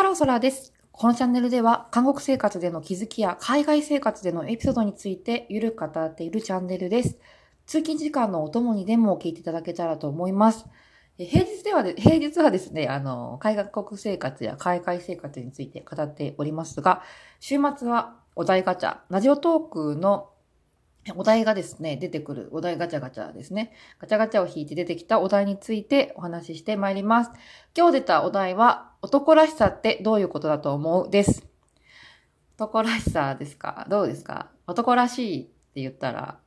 ハローソラです。このチャンネルでは、韓国生活での気づきや海外生活でのエピソードについてゆるく語っているチャンネルです。通勤時間のお供にでも聞いていただけたらと思います。平日ではで、平日はですね、あの、海外生活や海外生活について語っておりますが、週末はお題ガチャ、ラジオトークのお題がですね、出てくるお題ガチャガチャですね。ガチャガチャを引いて出てきたお題についてお話ししてまいります。今日出たお題は、男らしさってどういうことだと思う？です。男らしさですか？どうですか？男らしいって言ったら、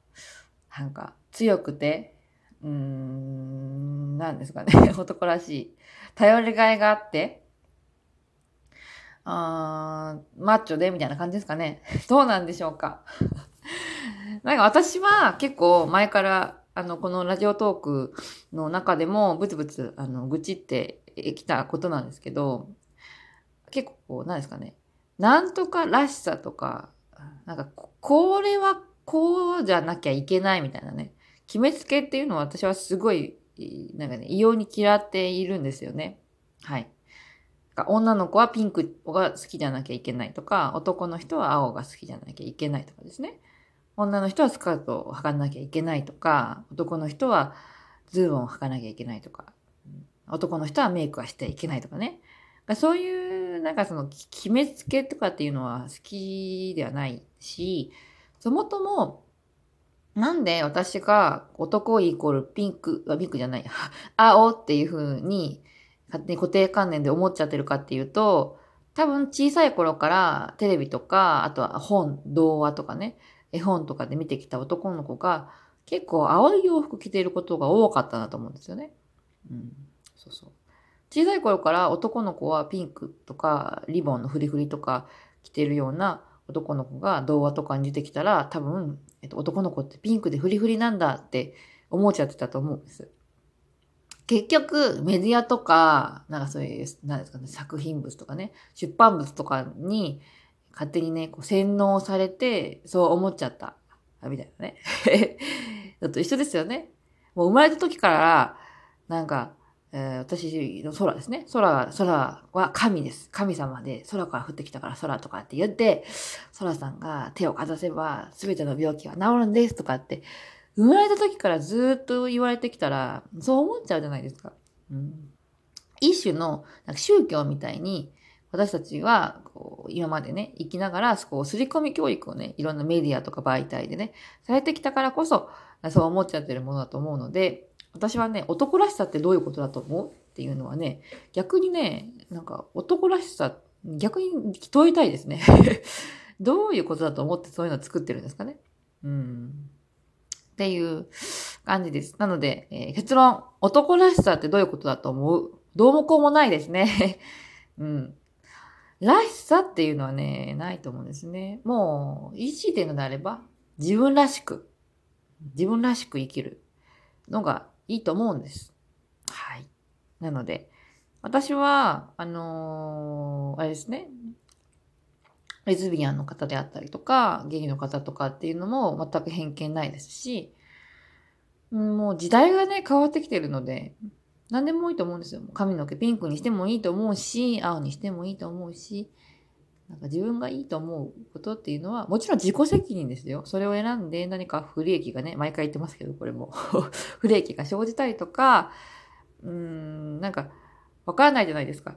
なんか強くて、うーん、なんですかね。男らしい。頼りがいがあって、あーマッチョでみたいな感じですかね。どうなんでしょうか。なんか私は結構前から、あの、このラジオトークの中でもブツブツ、あの、愚痴ってきたことなんですけど、結構こう、なんですかね。なんとからしさとか、なんか、ここれはこうじゃなきゃいけないみたいなね。決めつけっていうのは私はすごい、なんかね、異様に嫌っているんですよね。はい。女の子はピンクが好きじゃなきゃいけないとか、男の人は青が好きじゃなきゃいけないとかですね。女の人はスカートを履かなきゃいけないとか、男の人はズボンを履かなきゃいけないとか、男の人はメイクはしてはいけないとかね。そういう、なんかその決めつけとかっていうのは好きではないし、そもそも、なんで私が男イコールピンク、ピンクじゃない、青っていう風に勝手に固定観念で思っちゃってるかっていうと、多分小さい頃からテレビとか、あとは本、童話とかね、絵本とかで見てきた男の子が結構青い洋服着ていることが多かったなと思うんですよね。うん。そうそう。小さい頃から男の子はピンクとかリボンのフリフリとか着てるような男の子が童話とかに出てきたら多分、えっと、男の子ってピンクでフリフリなんだって思っちゃってたと思うんです。結局、メディアとか、なんかそういう、なんですかね、作品物とかね、出版物とかに勝手にね、こう洗脳されて、そう思っちゃった。みたいなね。だと一緒ですよね。もう生まれた時から、なんか、えー、私の空ですね。空、空は神です。神様で、空から降ってきたから空とかって言って、空さんが手をかざせば全ての病気は治るんですとかって、生まれた時からずっと言われてきたら、そう思っちゃうじゃないですか。うん、一種のなんか宗教みたいに、私たちはこう今までね、生きながら、こう、すり込み教育をね、いろんなメディアとか媒体でね、されてきたからこそ、そう思っちゃってるものだと思うので、私はね、男らしさってどういうことだと思うっていうのはね、逆にね、なんか男らしさ、逆に問いたいですね。どういうことだと思ってそういうのを作ってるんですかね。うん。っていう感じです。なので、えー、結論、男らしさってどういうことだと思う？どうもこうもないですね。うん。らしさっていうのはね、ないと思うんですね。もう、意思でのであれば、自分らしく、自分らしく生きるのがいいと思うんです。はい。なので、私は、あのー、あれですね、レズビアンの方であったりとか、ゲイの方とかっていうのも全く偏見ないですし、もう時代がね、変わってきてるので、何でもいいと思うんですよ。髪の毛ピンクにしてもいいと思うし、青にしてもいいと思うし、なんか自分がいいと思うことっていうのは、もちろん自己責任ですよ。それを選んで何か不利益がね、毎回言ってますけど、これも。不利益が生じたりとか、うーん、なんか、わからないじゃないですか。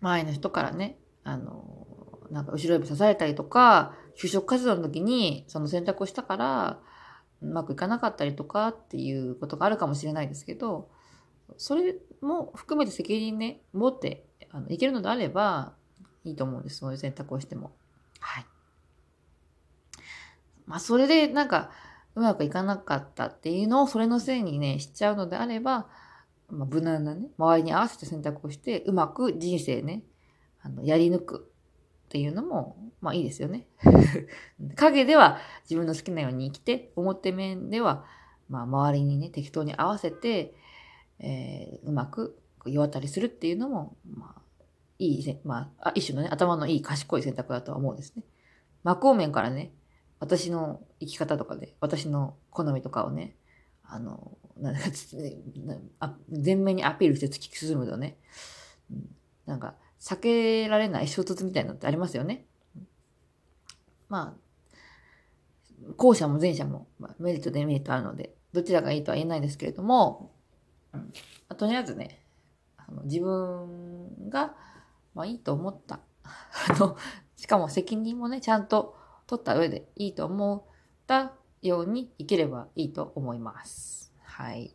前の人からね、あの、なんか後ろ指刺されたりとか、就職活動の時にその選択をしたから、うまくいかなかったりとかっていうことがあるかもしれないですけど、それも含めて責任ね、持ってあのいけるのであればいいと思うんです。そういう選択をしても。はい。まあ、それでなんか、うまくいかなかったっていうのを、それのせいにね、しちゃうのであれば、まあ、無難なね、周りに合わせて選択をして、うまく人生ね、あのやり抜くっていうのも、まあいいですよね。影では自分の好きなように生きて、表面では、まあ周りにね、適当に合わせて、えー、うまく世渡りするっていうのも、まあ、いい、まあ、一種のね、頭のいい賢い選択だとは思うんですね。真正面からね、私の生き方とかで、私の好みとかをね、あの、なんか、全面にアピールして突き進むとね、なんか、避けられない衝突みたいなのってありますよね。まあ、後者も前者も、まあ、メリット、デメリットあるので、どちらがいいとは言えないですけれども、うん、とりあえずね、あの自分が、まあいいと思った。あの、しかも責任もね、ちゃんと取った上でいいと思ったように生きればいいと思います。はい。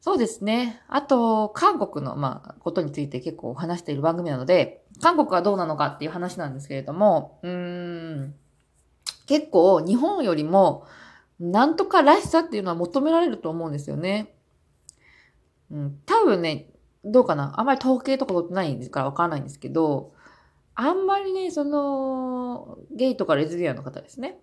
そうですね。あと、韓国の、まあ、ことについて結構話している番組なので、韓国はどうなのかっていう話なんですけれども、うーん、結構日本よりも、なんとからしさっていうのは求められると思うんですよね。うん、多分ね、どうかなあんまり統計とか取ってないからわからないんですけど、あんまりね、その、ゲイとかレズビアンの方ですね。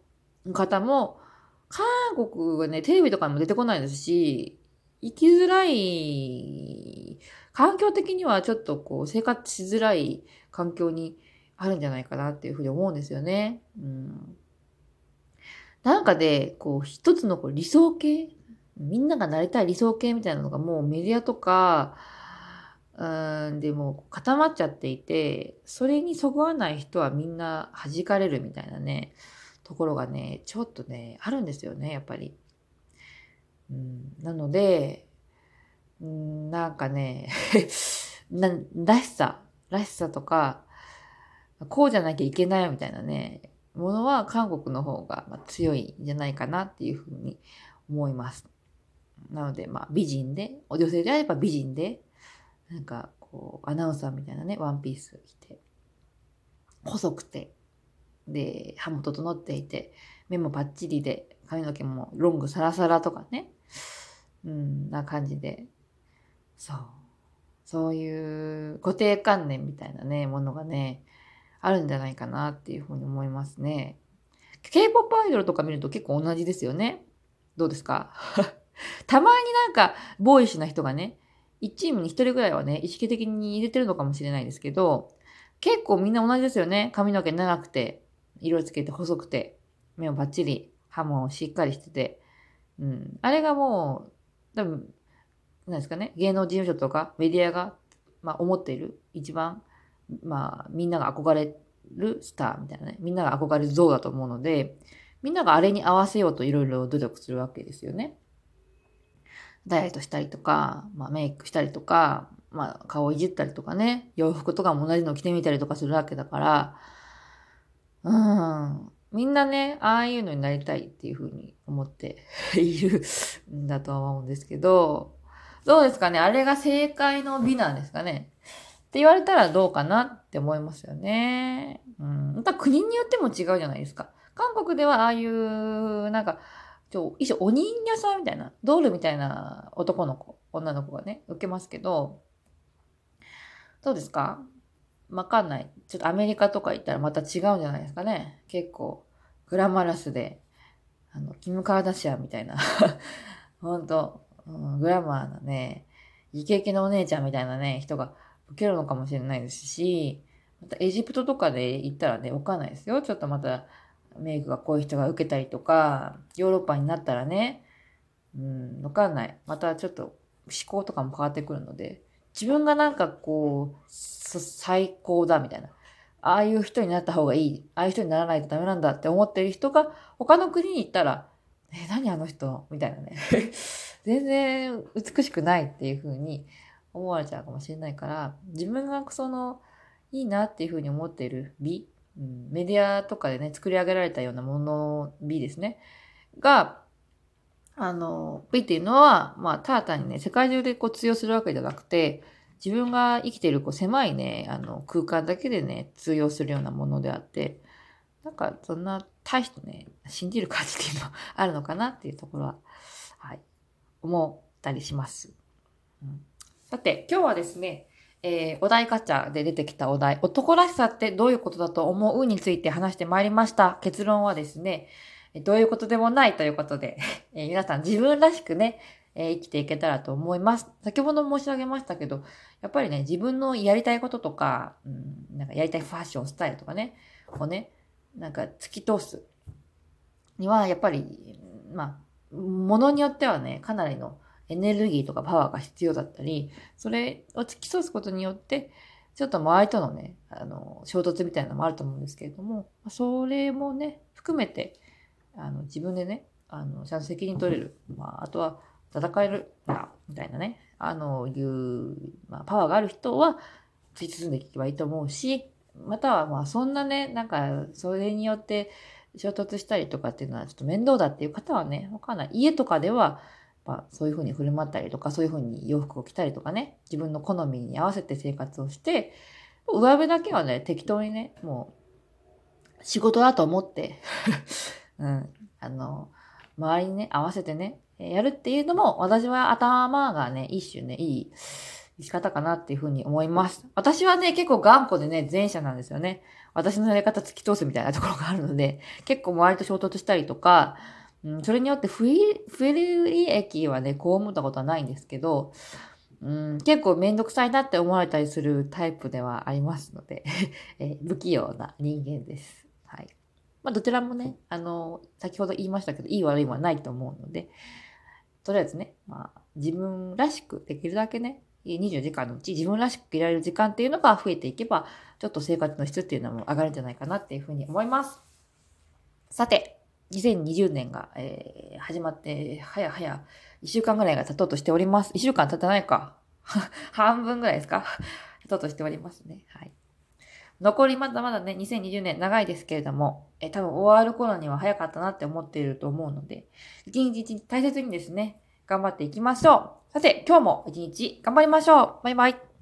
方も、韓国はね、テレビとかにも出てこないですし、生きづらい、環境的にはちょっとこう生活しづらい環境にあるんじゃないかなっていうふうに思うんですよね。うん、なんかで、こう一つのこう理想形みんながなりたい理想形みたいなのがもうメディアとか、うん、でも固まっちゃっていて、それにそぐわない人はみんな弾かれるみたいなね、ところがね、ちょっとね、あるんですよね、やっぱり。うん、なので、うん、なんかね な、らしさ、らしさとか、こうじゃなきゃいけないみたいなね、ものは韓国の方が強いんじゃないかなっていうふうに思います。なので、まあ、美人で、お女性であれば美人で、なんか、こう、アナウンサーみたいなね、ワンピース着て、細くて、で、歯も整っていて、目もパッチリで、髪の毛もロングサラサラとかね、うん、な感じで、そう。そういう固定観念みたいなね、ものがね、あるんじゃないかなっていうふうに思いますね。K-POP アイドルとか見ると結構同じですよね。どうですか？たまになんか、ボーイッシュな人がね、1チームに1人ぐらいはね、意識的に入れてるのかもしれないですけど、結構みんな同じですよね。髪の毛長くて、色つけて細くて、目をバッチリ、歯もしっかりしてて、うん。あれがもう、多分、何ですかね、芸能事務所とかメディアが、まあ、思っている一番、まあ、みんなが憧れるスターみたいなね、みんなが憧れる像だと思うので、みんながあれに合わせようといろいろ努力するわけですよね。ダイエットしたりとか、まあ、メイクしたりとか、まあ、顔をいじったりとかね、洋服とかも同じの着てみたりとかするわけだから、うん、みんなね、ああいうのになりたいっていうふうに思って いるんだとは思うんですけど、どうですかね？あれが正解の美なんですかね？って言われたらどうかなって思いますよね。うん。また国によっても違うじゃないですか。韓国ではああいう、なんか、ちょ、一応お人形さんみたいな、ドールみたいな男の子、女の子がね、受けますけど、どうですか？わかんない。ちょっとアメリカとか行ったらまた違うんじゃないですかね？結構、グラマラスで、あの、キム・カーダシアンみたいなほんと、うん、グラマーなね、イケイケのお姉ちゃんみたいなね、人が受けるのかもしれないですし、またエジプトとかで行ったらね、わかんないですよ。ちょっとまた、メイクがこういう人が受けたりとか、ヨーロッパになったらね、うん、わかんない。またちょっと思考とかも変わってくるので、自分がなんかこう、最高だみたいな。ああいう人になった方がいい。ああいう人にならないとダメなんだって思ってる人が他の国に行ったら、え、何あの人？みたいなね。全然美しくないっていう風に思われちゃうかもしれないから、自分がその、いいなっていう風に思っている美うん、メディアとかでね、作り上げられたようなもの、美ですね。が、あの、美っていうのは、まあ、ただ単にね、世界中でこう通用するわけじゃなくて、自分が生きているこう狭いね、あの、空間だけでね、通用するようなものであって、なんか、そんな、大してね、信じる感じっていうのはあるのかなっていうところは、はい、思ったりします。うん、さて、今日はですね、えー、お題ガチャで出てきたお題、男らしさってどういうことだと思うについて話してまいりました。結論はですね、どういうことでもないということで、えー、皆さん自分らしくね、えー、生きていけたらと思います。先ほど申し上げましたけど、やっぱりね、自分のやりたいこととか、うん、なんかやりたいファッション、スタイルとかね、をね、なんか突き通すには、やっぱり、まあ、ものによってはね、かなりのエネルギーとかパワーが必要だったり、それを突き通すことによって、ちょっと周りとのね、あの、衝突みたいなのもあると思うんですけれども、それもね、含めて、あの、自分でね、あの、ちゃんと責任取れる。まあ、あとは、戦えるな、みたいなね、あの、いう、まあ、パワーがある人は、突き進んでいけばいいと思うし、または、まあ、そんなね、なんか、それによって衝突したりとかっていうのはちょっと面倒だっていう方はね、わかんない。家とかでは、まあ、そういうふうに振る舞ったりとか、そういうふうに洋服を着たりとかね、自分の好みに合わせて生活をして、上辺だけはね、適当にね、もう、仕事だと思って うん、あの、周りにね、合わせてね、やるっていうのも、私は頭がね、一種ね、いい生き方かなっていうふうに思います。私はね、結構頑固でね、前者なんですよね。私のやり方突き通すみたいなところがあるので、結構周りと衝突したりとか、うん、それによって不利益はね、こう思ったことはないんですけど、うん、結構めんどくさいなって思われたりするタイプではありますので え不器用な人間です。はい。まあ、どちらもね、あの、先ほど言いましたけど、いい悪いはないと思うので、とりあえずね、まあ、自分らしくできるだけね、24時間のうち自分らしくいられる時間っていうのが増えていけば、ちょっと生活の質っていうのも上がるんじゃないかなっていうふうに思います。さて、2020年が、えー、始まって、はやはや、1週間ぐらいが経とうとしております。1週間経たないか。半分ぐらいですか経とうとしておりますね。はい。残りまだまだね、2020年長いですけれども、え多分終わる頃には早かったなって思っていると思うので、一日一日大切にですね、頑張っていきましょう。さて、今日も一日頑張りましょう。バイバイ。